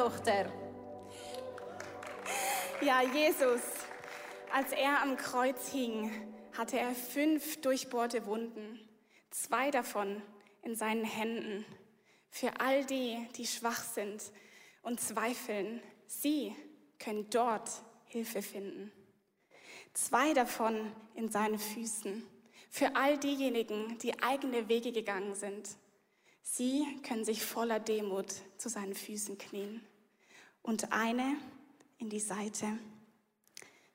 Maria-Tochter. Ja, Jesus, als er am Kreuz hing, hatte er fünf durchbohrte Wunden, zwei davon in seinen Händen. Für all die, die schwach sind und zweifeln, sie können dort Hilfe finden. Zwei davon in seinen Füßen. Für all diejenigen, die eigene Wege gegangen sind. Sie können sich voller Demut zu seinen Füßen knien. Und eine in die Seite.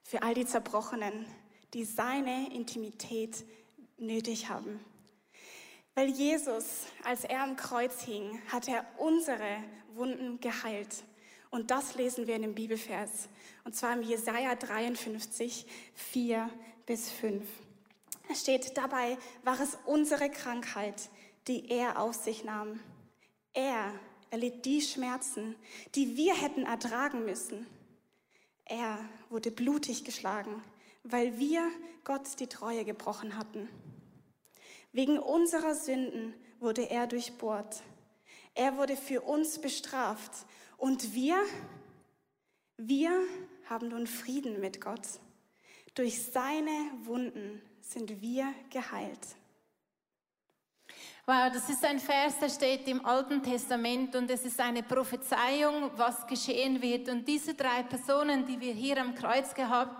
Für all die Zerbrochenen, die seine Intimität nötig haben. Weil Jesus, als er am Kreuz hing, hat er unsere Wunden geheilt. Und das lesen wir in dem Bibelvers. Und zwar im Jesaja 53, 4 bis 5. Es steht, dabei war es unsere Krankheit, die er auf sich nahm. Er erlitt die Schmerzen, die wir hätten ertragen müssen. Er wurde blutig geschlagen, weil wir Gott die Treue gebrochen hatten. Wegen unserer Sünden wurde er durchbohrt. Er wurde für uns bestraft. Und wir, wir haben nun Frieden mit Gott. Durch seine Wunden sind wir geheilt. Wow, das ist ein Vers, der steht im Alten Testament und es ist eine Prophezeiung, was geschehen wird. Und diese drei Personen, die wir hier am Kreuz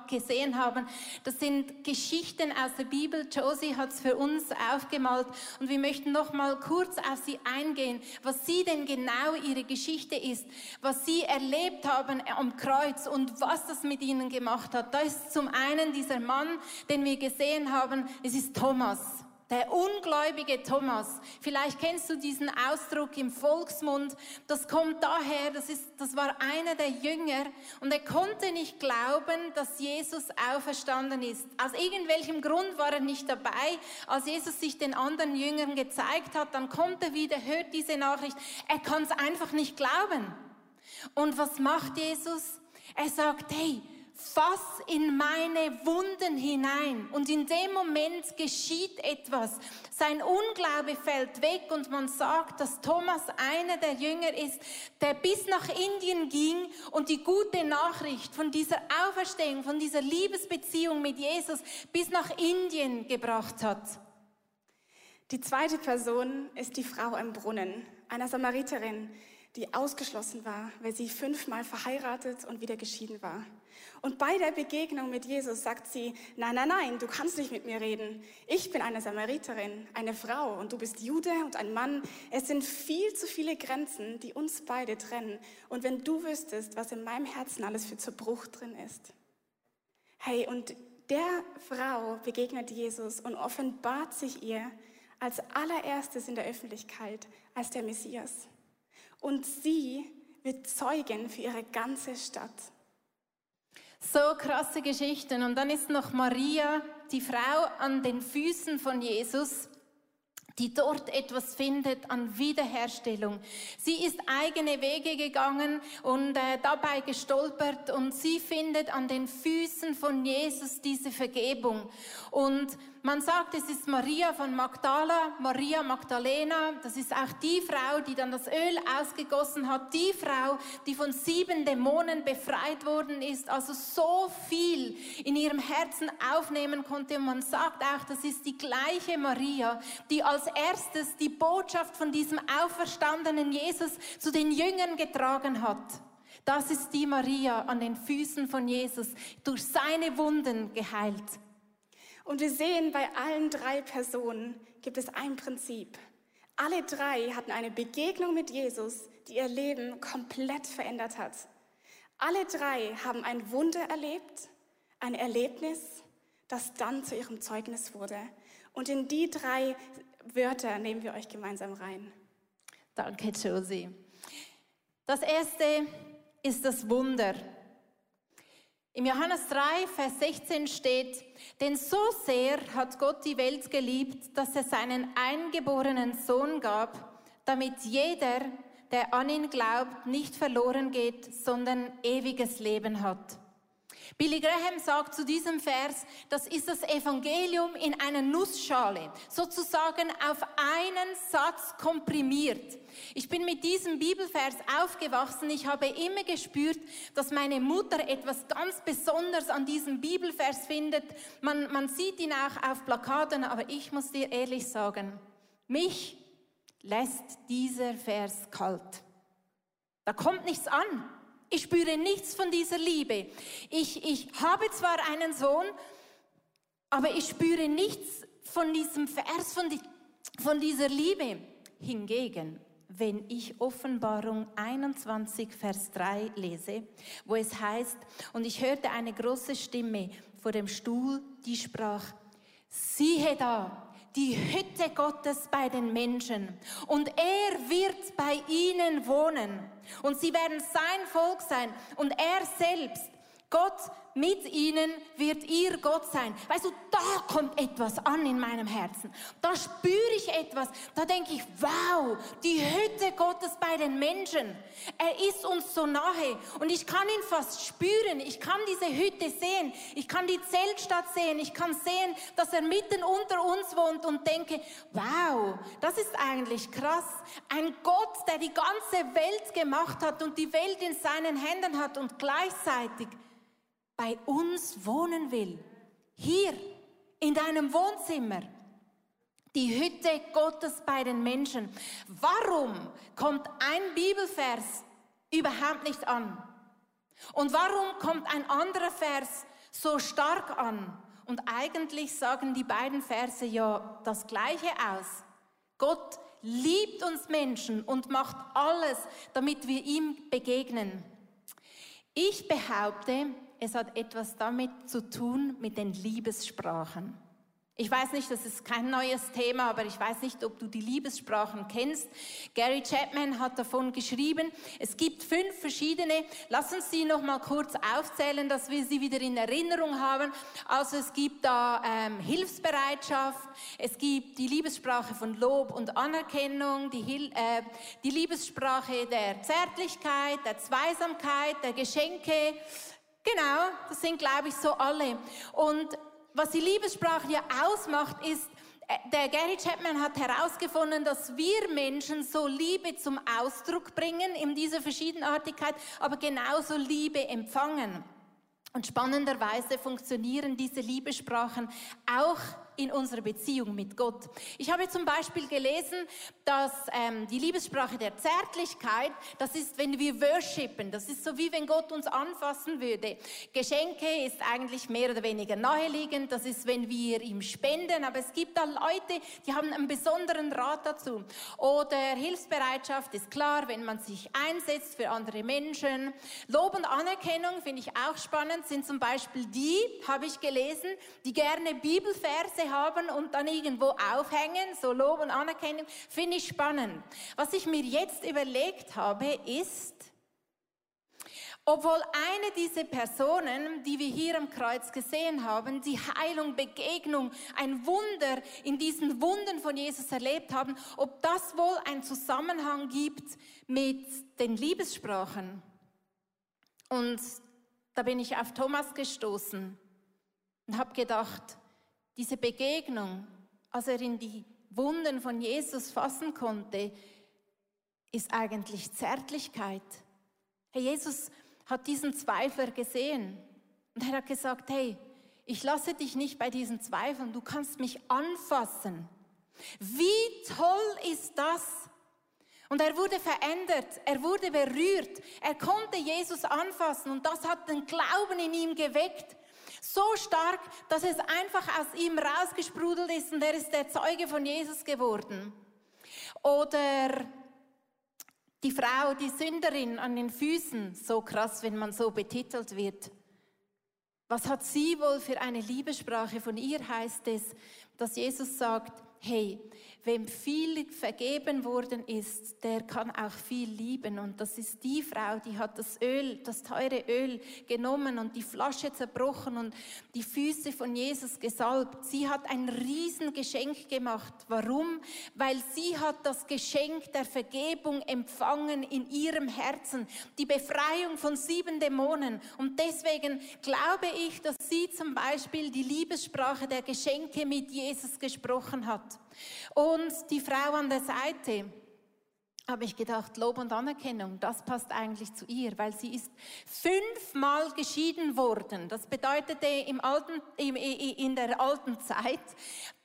gesehen haben, das sind Geschichten aus der Bibel. Josie hat es für uns aufgemalt und wir möchten noch mal kurz auf sie eingehen, was sie denn genau ihre Geschichte ist, was sie erlebt haben am Kreuz und was das mit ihnen gemacht hat. Da ist zum einen dieser Mann, den wir gesehen haben, es ist Thomas. Der ungläubige Thomas. Vielleicht kennst du diesen Ausdruck im Volksmund. Das kommt daher, das, ist, das war einer der Jünger und er konnte nicht glauben, dass Jesus auferstanden ist. Aus irgendwelchem Grund war er nicht dabei. Als Jesus sich den anderen Jüngern gezeigt hat, dann kommt er wieder, hört diese Nachricht. Er kann es einfach nicht glauben. Und was macht Jesus? Er sagt, hey, fass in meine Wunden hinein. Und in dem Moment geschieht etwas. Sein Unglaube fällt weg und man sagt, dass Thomas einer der Jünger ist, der bis nach Indien ging und die gute Nachricht von dieser Auferstehung, von dieser Liebesbeziehung mit Jesus bis nach Indien gebracht hat. Die zweite Person ist die Frau im Brunnen, einer Samariterin, die ausgeschlossen war, weil sie fünfmal verheiratet und wieder geschieden war. Und bei der Begegnung mit Jesus sagt sie, nein, nein, nein, du kannst nicht mit mir reden. Ich bin eine Samariterin, eine Frau und du bist Jude und ein Mann. Es sind viel zu viele Grenzen, die uns beide trennen. Und wenn du wüsstest, was in meinem Herzen alles für Zerbruch drin ist. Hey, und der Frau begegnet Jesus und offenbart sich ihr als allererstes in der Öffentlichkeit als der Messias. Und sie wird Zeugin für ihre ganze Stadt. So krasse Geschichten. Und dann ist noch Maria, die Frau an den Füßen von Jesus, die dort etwas findet an Wiederherstellung. Sie ist eigene Wege gegangen und äh, dabei gestolpert und sie findet an den Füßen von Jesus diese Vergebung. Und man sagt, es ist Maria von Magdala, Maria Magdalena. Das ist auch die Frau, die dann das Öl ausgegossen hat. Die Frau, die von sieben Dämonen befreit worden ist. Also so viel in ihrem Herzen aufnehmen konnte. Und man sagt auch, das ist die gleiche Maria, die als erstes die Botschaft von diesem auferstandenen Jesus zu den Jüngern getragen hat. Das ist die Maria an den Füßen von Jesus, durch seine Wunden geheilt. Und wir sehen, bei allen drei Personen gibt es ein Prinzip. Alle drei hatten eine Begegnung mit Jesus, die ihr Leben komplett verändert hat. Alle drei haben ein Wunder erlebt, ein Erlebnis, das dann zu ihrem Zeugnis wurde. Und in die drei Wörter nehmen wir euch gemeinsam rein. Danke, Josie. Das erste ist das Wunder. Im Johannes 3, Vers 16 steht, denn so sehr hat Gott die Welt geliebt, dass er seinen eingeborenen Sohn gab, damit jeder, der an ihn glaubt, nicht verloren geht, sondern ewiges Leben hat. Billy Graham sagt zu diesem Vers, das ist das Evangelium in einer Nussschale, sozusagen auf einen Satz komprimiert. Ich bin mit diesem Bibelvers aufgewachsen. Ich habe immer gespürt, dass meine Mutter etwas ganz Besonderes an diesem Bibelvers findet. Man, man sieht ihn auch auf Plakaten, aber ich muss dir ehrlich sagen, mich lässt dieser Vers kalt. Da kommt nichts an. Ich spüre nichts von dieser Liebe. Ich, ich habe zwar einen Sohn, aber ich spüre nichts von diesem Vers, von, die, von dieser Liebe. Hingegen, wenn ich Offenbarung 21, Vers 3 lese, wo es heißt, und ich hörte eine große Stimme vor dem Stuhl, die sprach, siehe da, die Hütte Gottes bei den Menschen. Und er wird bei ihnen wohnen. Und sie werden sein Volk sein. Und er selbst, Gott mit ihnen wird ihr Gott sein. Weißt du, da kommt etwas an in meinem Herzen. Da spüre ich etwas. Da denke ich, wow, die Hütte Gottes bei den Menschen. Er ist uns so nahe und ich kann ihn fast spüren. Ich kann diese Hütte sehen. Ich kann die Zeltstadt sehen. Ich kann sehen, dass er mitten unter uns wohnt und denke, wow, das ist eigentlich krass. Ein Gott, der die ganze Welt gemacht hat und die Welt in seinen Händen hat und gleichzeitig bei uns wohnen will. Hier in deinem Wohnzimmer. Die Hütte Gottes bei den Menschen. Warum kommt ein Bibelvers überhaupt nicht an? Und warum kommt ein anderer Vers so stark an? Und eigentlich sagen die beiden Verse ja das Gleiche aus. Gott liebt uns Menschen und macht alles, damit wir ihm begegnen. Ich behaupte, es hat etwas damit zu tun mit den Liebessprachen. Ich weiß nicht, das ist kein neues Thema, aber ich weiß nicht, ob du die Liebessprachen kennst. Gary Chapman hat davon geschrieben. Es gibt fünf verschiedene. Lass uns sie noch mal kurz aufzählen, dass wir sie wieder in Erinnerung haben. Also es gibt da ähm, Hilfsbereitschaft, es gibt die Liebessprache von Lob und Anerkennung, die, äh, die Liebessprache der Zärtlichkeit, der Zweisamkeit, der Geschenke, Genau, das sind, glaube ich, so alle. Und was die Liebessprache ja ausmacht, ist, äh, der Gary Chapman hat herausgefunden, dass wir Menschen so Liebe zum Ausdruck bringen in dieser Verschiedenartigkeit, aber genauso Liebe empfangen. Und spannenderweise funktionieren diese Liebessprachen auch in unserer Beziehung mit Gott. Ich habe zum Beispiel gelesen, dass ähm, die Liebessprache der Zärtlichkeit, das ist, wenn wir worshipen, das ist so wie wenn Gott uns anfassen würde. Geschenke ist eigentlich mehr oder weniger naheliegend, das ist, wenn wir ihm spenden, aber es gibt da Leute, die haben einen besonderen Rat dazu. Oder Hilfsbereitschaft ist klar, wenn man sich einsetzt für andere Menschen. Lob und Anerkennung finde ich auch spannend, sind zum Beispiel die, habe ich gelesen, die gerne Bibelverse haben und dann irgendwo aufhängen, so Lob und Anerkennung, finde ich spannend. Was ich mir jetzt überlegt habe, ist, obwohl eine dieser Personen, die wir hier am Kreuz gesehen haben, die Heilung, Begegnung, ein Wunder in diesen Wunden von Jesus erlebt haben, ob das wohl einen Zusammenhang gibt mit den Liebessprachen. Und da bin ich auf Thomas gestoßen und habe gedacht, diese Begegnung, als er in die Wunden von Jesus fassen konnte, ist eigentlich Zärtlichkeit. Herr Jesus hat diesen Zweifler gesehen und er hat gesagt, hey, ich lasse dich nicht bei diesen Zweifeln, du kannst mich anfassen. Wie toll ist das? Und er wurde verändert, er wurde berührt, er konnte Jesus anfassen und das hat den Glauben in ihm geweckt. So stark, dass es einfach aus ihm rausgesprudelt ist und er ist der Zeuge von Jesus geworden. Oder die Frau, die Sünderin an den Füßen, so krass, wenn man so betitelt wird. Was hat sie wohl für eine Liebessprache? Von ihr heißt es, dass Jesus sagt, hey, wem viel vergeben worden ist, der kann auch viel lieben. Und das ist die Frau, die hat das Öl, das teure Öl genommen und die Flasche zerbrochen und die Füße von Jesus gesalbt. Sie hat ein Riesengeschenk gemacht. Warum? Weil sie hat das Geschenk der Vergebung empfangen in ihrem Herzen. Die Befreiung von sieben Dämonen. Und deswegen glaube ich, dass sie zum Beispiel die Liebessprache der Geschenke mit Jesus gesprochen hat. Und die Frau an der Seite, habe ich gedacht, Lob und Anerkennung, das passt eigentlich zu ihr, weil sie ist fünfmal geschieden worden. Das bedeutete im alten, in der alten Zeit,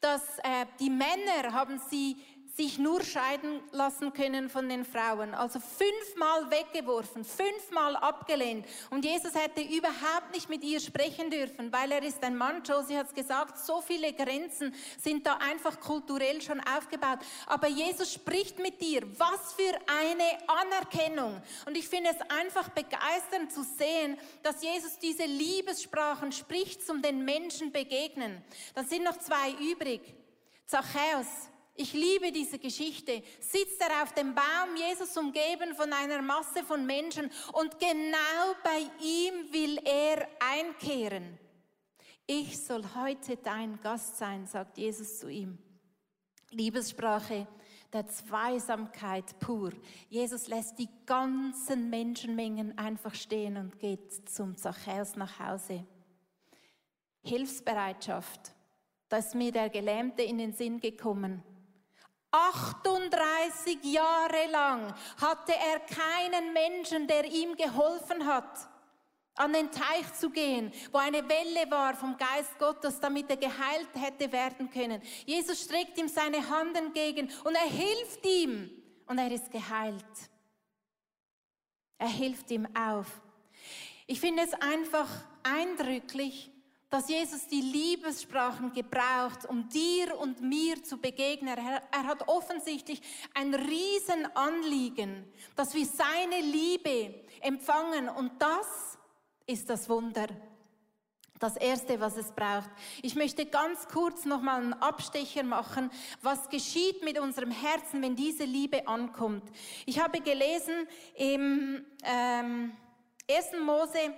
dass äh, die Männer haben sie sich nur scheiden lassen können von den Frauen. Also fünfmal weggeworfen, fünfmal abgelehnt. Und Jesus hätte überhaupt nicht mit ihr sprechen dürfen, weil er ist ein Mann. Josie hat es gesagt, so viele Grenzen sind da einfach kulturell schon aufgebaut. Aber Jesus spricht mit dir. Was für eine Anerkennung. Und ich finde es einfach begeisternd zu sehen, dass Jesus diese Liebessprachen spricht, zum den Menschen begegnen. Dann sind noch zwei übrig. Zachäus, ich liebe diese Geschichte. Sitzt er auf dem Baum, Jesus umgeben von einer Masse von Menschen und genau bei ihm will er einkehren. Ich soll heute dein Gast sein, sagt Jesus zu ihm. Liebessprache der Zweisamkeit pur. Jesus lässt die ganzen Menschenmengen einfach stehen und geht zum Zachäus nach Hause. Hilfsbereitschaft. Da ist mir der Gelähmte in den Sinn gekommen. 38 Jahre lang hatte er keinen Menschen, der ihm geholfen hat, an den Teich zu gehen, wo eine Welle war vom Geist Gottes, damit er geheilt hätte werden können. Jesus streckt ihm seine Hand entgegen und er hilft ihm und er ist geheilt. Er hilft ihm auf. Ich finde es einfach eindrücklich, dass Jesus die Liebessprachen gebraucht, um dir und mir zu begegnen. Er, er hat offensichtlich ein Riesenanliegen, dass wir seine Liebe empfangen. Und das ist das Wunder. Das Erste, was es braucht. Ich möchte ganz kurz nochmal einen Abstecher machen, was geschieht mit unserem Herzen, wenn diese Liebe ankommt. Ich habe gelesen im ähm, 1. Mose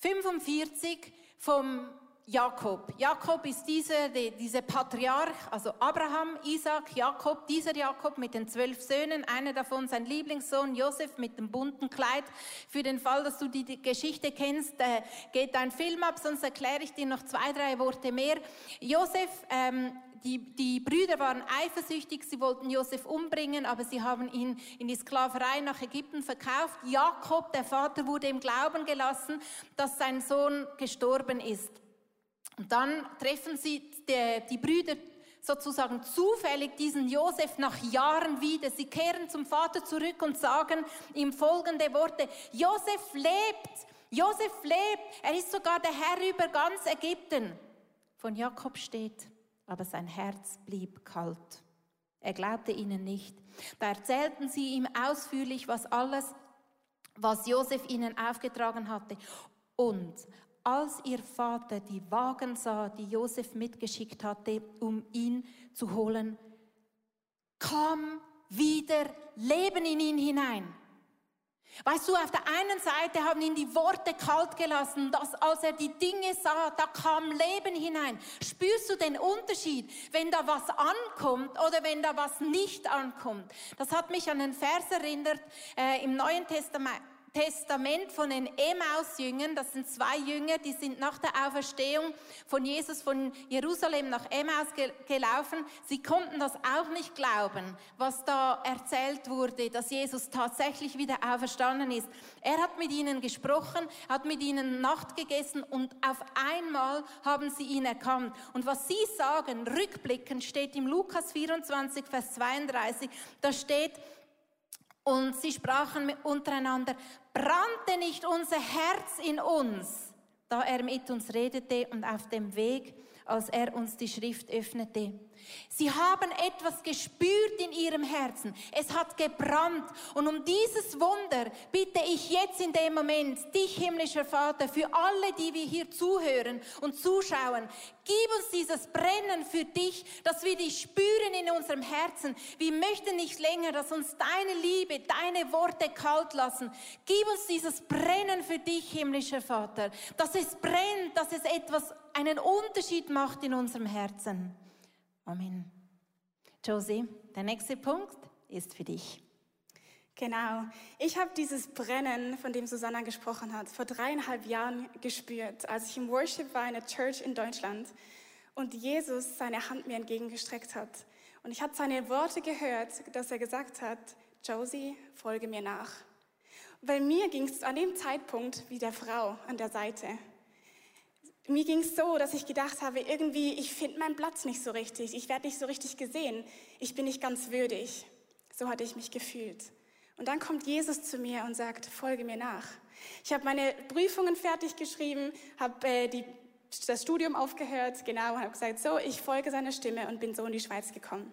45 vom Jakob. Jakob ist dieser, dieser Patriarch, also Abraham, Isaac, Jakob, dieser Jakob mit den zwölf Söhnen, einer davon sein Lieblingssohn Josef mit dem bunten Kleid. Für den Fall, dass du die Geschichte kennst, äh, geht dein Film ab, sonst erkläre ich dir noch zwei, drei Worte mehr. Josef, ähm, die, die Brüder waren eifersüchtig, sie wollten Josef umbringen, aber sie haben ihn in die Sklaverei nach Ägypten verkauft. Jakob, der Vater, wurde im Glauben gelassen, dass sein Sohn gestorben ist. Und dann treffen sie die, die Brüder sozusagen zufällig diesen Josef nach Jahren wieder. Sie kehren zum Vater zurück und sagen ihm folgende Worte. Josef lebt, Josef lebt, er ist sogar der Herr über ganz Ägypten. Von Jakob steht, aber sein Herz blieb kalt. Er glaubte ihnen nicht. Da erzählten sie ihm ausführlich, was alles, was Josef ihnen aufgetragen hatte. Und als ihr Vater die Wagen sah, die Josef mitgeschickt hatte, um ihn zu holen, kam wieder Leben in ihn hinein. Weißt du, auf der einen Seite haben ihn die Worte kalt gelassen, dass als er die Dinge sah, da kam Leben hinein. Spürst du den Unterschied, wenn da was ankommt oder wenn da was nicht ankommt? Das hat mich an einen Vers erinnert äh, im Neuen Testament, Testament von den Emmaus-Jüngern. Das sind zwei Jünger, die sind nach der Auferstehung von Jesus von Jerusalem nach Emmaus gelaufen. Sie konnten das auch nicht glauben, was da erzählt wurde, dass Jesus tatsächlich wieder auferstanden ist. Er hat mit ihnen gesprochen, hat mit ihnen Nacht gegessen und auf einmal haben sie ihn erkannt. Und was sie sagen, rückblickend, steht im Lukas 24, Vers 32, da steht, und sie sprachen untereinander, brannte nicht unser Herz in uns, da er mit uns redete und auf dem Weg, als er uns die Schrift öffnete. Sie haben etwas gespürt in ihrem Herzen. Es hat gebrannt. Und um dieses Wunder bitte ich jetzt in dem Moment dich, himmlischer Vater, für alle, die wir hier zuhören und zuschauen, gib uns dieses Brennen für dich, dass wir dich spüren in unserem Herzen. Wir möchten nicht länger, dass uns deine Liebe, deine Worte kalt lassen. Gib uns dieses Brennen für dich, himmlischer Vater, dass es brennt, dass es etwas, einen Unterschied macht in unserem Herzen. Amen. Josie, der nächste Punkt ist für dich. Genau. Ich habe dieses Brennen, von dem Susanna gesprochen hat, vor dreieinhalb Jahren gespürt, als ich im Worship war in der Church in Deutschland und Jesus seine Hand mir entgegengestreckt hat. Und ich habe seine Worte gehört, dass er gesagt hat, Josie, folge mir nach. Weil mir ging es an dem Zeitpunkt wie der Frau an der Seite. Mir ging es so, dass ich gedacht habe, irgendwie, ich finde meinen Platz nicht so richtig, ich werde nicht so richtig gesehen, ich bin nicht ganz würdig. So hatte ich mich gefühlt. Und dann kommt Jesus zu mir und sagt, folge mir nach. Ich habe meine Prüfungen fertig geschrieben, habe äh, das Studium aufgehört, genau, und habe gesagt, so, ich folge seiner Stimme und bin so in die Schweiz gekommen.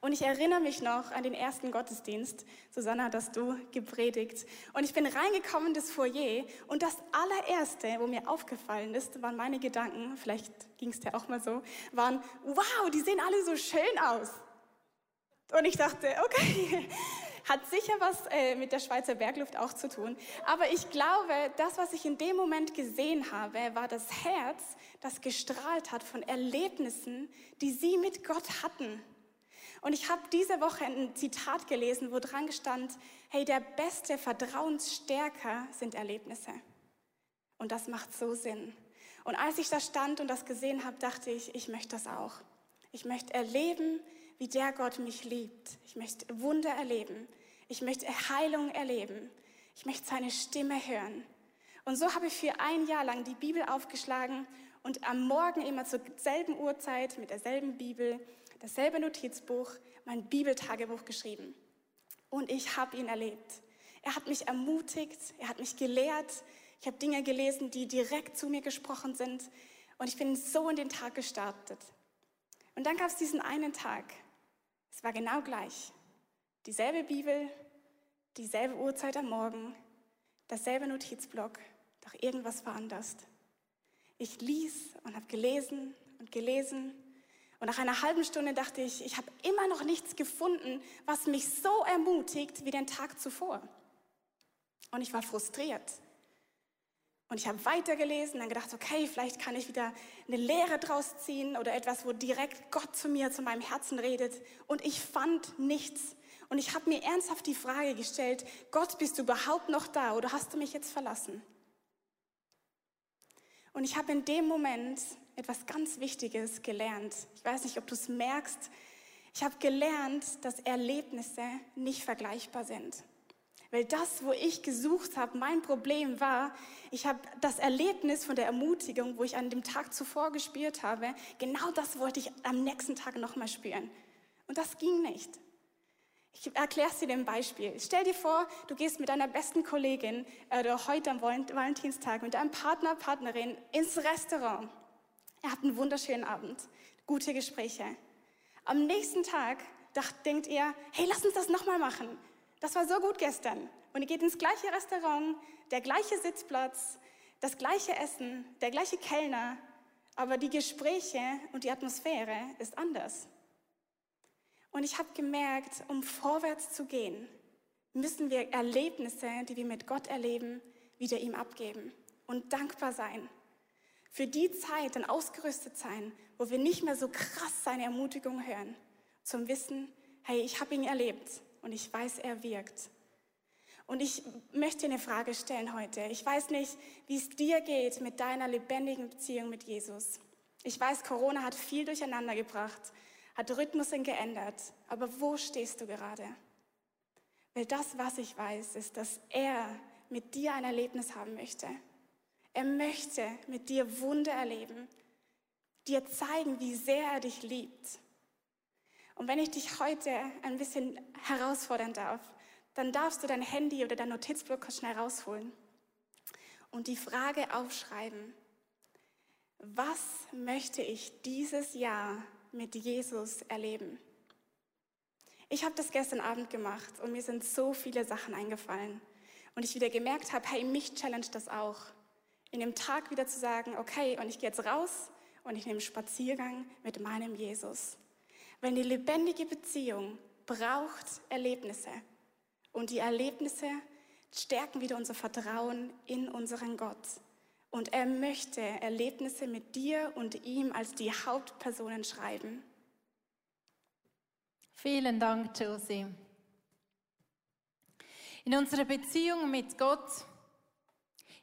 Und ich erinnere mich noch an den ersten Gottesdienst. Susanna, dass du gepredigt. Und ich bin reingekommen in das Foyer und das allererste, wo mir aufgefallen ist, waren meine Gedanken, vielleicht ging es dir auch mal so, waren, wow, die sehen alle so schön aus. Und ich dachte, okay, hat sicher was äh, mit der Schweizer Bergluft auch zu tun. Aber ich glaube, das, was ich in dem Moment gesehen habe, war das Herz, das gestrahlt hat von Erlebnissen, die sie mit Gott hatten. Und ich habe diese Woche ein Zitat gelesen, wo dran stand, hey, der beste Vertrauensstärker sind Erlebnisse. Und das macht so Sinn. Und als ich da stand und das gesehen habe, dachte ich, ich möchte das auch. Ich möchte erleben, wie der Gott mich liebt. Ich möchte Wunder erleben. Ich möchte Heilung erleben. Ich möchte seine Stimme hören. Und so habe ich für ein Jahr lang die Bibel aufgeschlagen und am Morgen immer zur selben Uhrzeit mit derselben Bibel dasselbe Notizbuch, mein Bibeltagebuch geschrieben. Und ich habe ihn erlebt. Er hat mich ermutigt, er hat mich gelehrt. Ich habe Dinge gelesen, die direkt zu mir gesprochen sind. Und ich bin so in den Tag gestartet. Und dann gab es diesen einen Tag. Es war genau gleich. Dieselbe Bibel, dieselbe Uhrzeit am Morgen, dasselbe Notizblock, doch irgendwas war anders. Ich ließ und habe gelesen und gelesen und nach einer halben Stunde dachte ich, ich habe immer noch nichts gefunden, was mich so ermutigt wie den Tag zuvor. Und ich war frustriert. Und ich habe weitergelesen, dann gedacht, okay, vielleicht kann ich wieder eine Lehre draus ziehen oder etwas, wo direkt Gott zu mir, zu meinem Herzen redet. Und ich fand nichts. Und ich habe mir ernsthaft die Frage gestellt, Gott, bist du überhaupt noch da oder hast du mich jetzt verlassen? Und ich habe in dem Moment etwas ganz Wichtiges gelernt. Ich weiß nicht, ob du es merkst. Ich habe gelernt, dass Erlebnisse nicht vergleichbar sind. Weil das, wo ich gesucht habe, mein Problem war, ich habe das Erlebnis von der Ermutigung, wo ich an dem Tag zuvor gespürt habe, genau das wollte ich am nächsten Tag nochmal spüren. Und das ging nicht. Ich erkläre es dir ein Beispiel. Stell dir vor, du gehst mit deiner besten Kollegin äh, oder heute am Valentinstag mit deinem Partner, Partnerin ins Restaurant. Ihr habt einen wunderschönen Abend, gute Gespräche. Am nächsten Tag dacht, denkt ihr, hey, lass uns das nochmal machen. Das war so gut gestern. Und ihr geht ins gleiche Restaurant, der gleiche Sitzplatz, das gleiche Essen, der gleiche Kellner, aber die Gespräche und die Atmosphäre ist anders. Und ich habe gemerkt, um vorwärts zu gehen, müssen wir Erlebnisse, die wir mit Gott erleben, wieder ihm abgeben und dankbar sein für die Zeit dann ausgerüstet sein, wo wir nicht mehr so krass seine Ermutigung hören, zum Wissen, hey, ich habe ihn erlebt und ich weiß, er wirkt. Und ich möchte eine Frage stellen heute. Ich weiß nicht, wie es dir geht mit deiner lebendigen Beziehung mit Jesus. Ich weiß, Corona hat viel durcheinander gebracht, hat Rhythmusen geändert. Aber wo stehst du gerade? Weil das, was ich weiß, ist, dass er mit dir ein Erlebnis haben möchte. Er möchte mit dir Wunder erleben, dir zeigen, wie sehr er dich liebt. Und wenn ich dich heute ein bisschen herausfordern darf, dann darfst du dein Handy oder dein Notizblock schnell rausholen und die Frage aufschreiben, was möchte ich dieses Jahr mit Jesus erleben. Ich habe das gestern Abend gemacht und mir sind so viele Sachen eingefallen. Und ich wieder gemerkt habe, hey, mich challenge das auch. In dem Tag wieder zu sagen, okay, und ich gehe jetzt raus und ich nehme einen Spaziergang mit meinem Jesus. Weil die lebendige Beziehung braucht Erlebnisse. Und die Erlebnisse stärken wieder unser Vertrauen in unseren Gott. Und er möchte Erlebnisse mit dir und ihm als die Hauptpersonen schreiben. Vielen Dank, Josie. In unserer Beziehung mit Gott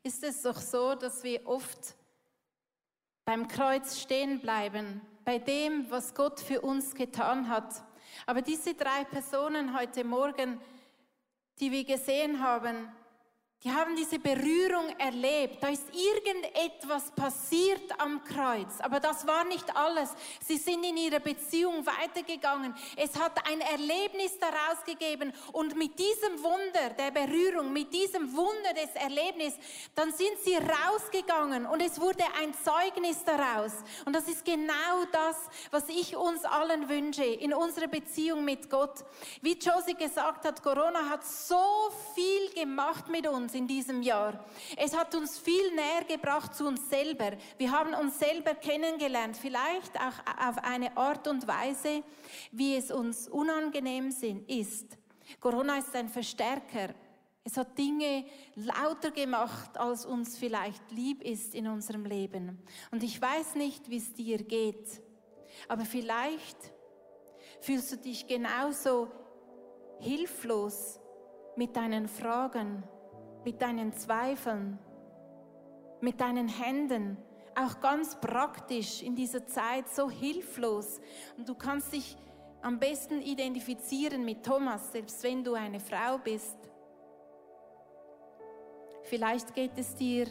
ist es doch so, dass wir oft beim Kreuz stehen bleiben, bei dem, was Gott für uns getan hat. Aber diese drei Personen heute Morgen, die wir gesehen haben, die haben diese Berührung erlebt. Da ist irgendetwas passiert am Kreuz. Aber das war nicht alles. Sie sind in ihrer Beziehung weitergegangen. Es hat ein Erlebnis daraus gegeben. Und mit diesem Wunder der Berührung, mit diesem Wunder des Erlebnisses, dann sind sie rausgegangen und es wurde ein Zeugnis daraus. Und das ist genau das, was ich uns allen wünsche in unserer Beziehung mit Gott. Wie Josie gesagt hat, Corona hat so viel gemacht mit uns in diesem Jahr. Es hat uns viel näher gebracht zu uns selber. Wir haben uns selber kennengelernt, vielleicht auch auf eine Art und Weise, wie es uns unangenehm ist. Corona ist ein Verstärker. Es hat Dinge lauter gemacht, als uns vielleicht lieb ist in unserem Leben. Und ich weiß nicht, wie es dir geht, aber vielleicht fühlst du dich genauso hilflos mit deinen Fragen, mit deinen Zweifeln, mit deinen Händen, auch ganz praktisch in dieser Zeit so hilflos. Und du kannst dich am besten identifizieren mit Thomas, selbst wenn du eine Frau bist. Vielleicht geht es dir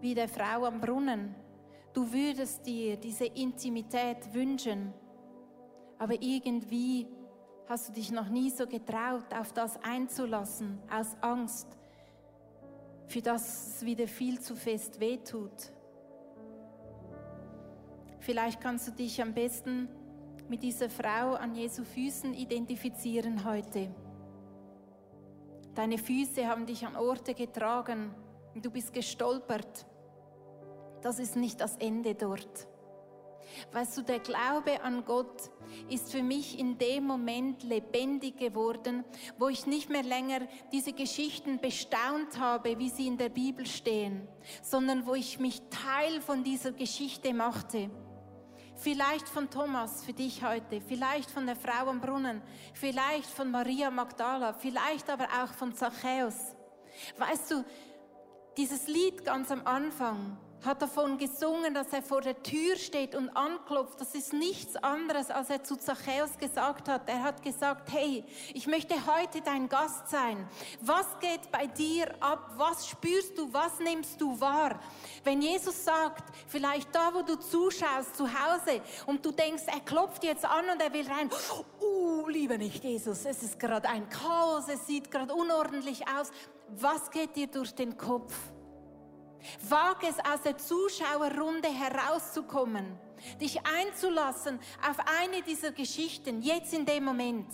wie der Frau am Brunnen. Du würdest dir diese Intimität wünschen, aber irgendwie hast du dich noch nie so getraut, auf das einzulassen, aus Angst, für das es wieder viel zu fest wehtut. Vielleicht kannst du dich am besten mit dieser Frau an Jesu Füßen identifizieren heute. Deine Füße haben dich an Orte getragen und du bist gestolpert. Das ist nicht das Ende dort. Weißt du, der Glaube an Gott ist für mich in dem Moment lebendig geworden, wo ich nicht mehr länger diese Geschichten bestaunt habe, wie sie in der Bibel stehen, sondern wo ich mich Teil von dieser Geschichte machte. Vielleicht von Thomas für dich heute, vielleicht von der Frau am Brunnen, vielleicht von Maria Magdala, vielleicht aber auch von Zachäus. Weißt du, dieses Lied ganz am Anfang, hat davon gesungen, dass er vor der Tür steht und anklopft. Das ist nichts anderes, als er zu Zachäus gesagt hat. Er hat gesagt, hey, ich möchte heute dein Gast sein. Was geht bei dir ab? Was spürst du? Was nimmst du wahr? Wenn Jesus sagt, vielleicht da, wo du zuschaust, zu Hause, und du denkst, er klopft jetzt an und er will rein. Uh, liebe nicht Jesus, es ist gerade ein Chaos, es sieht gerade unordentlich aus. Was geht dir durch den Kopf? Wage es aus der Zuschauerrunde herauszukommen, dich einzulassen auf eine dieser Geschichten, jetzt in dem Moment.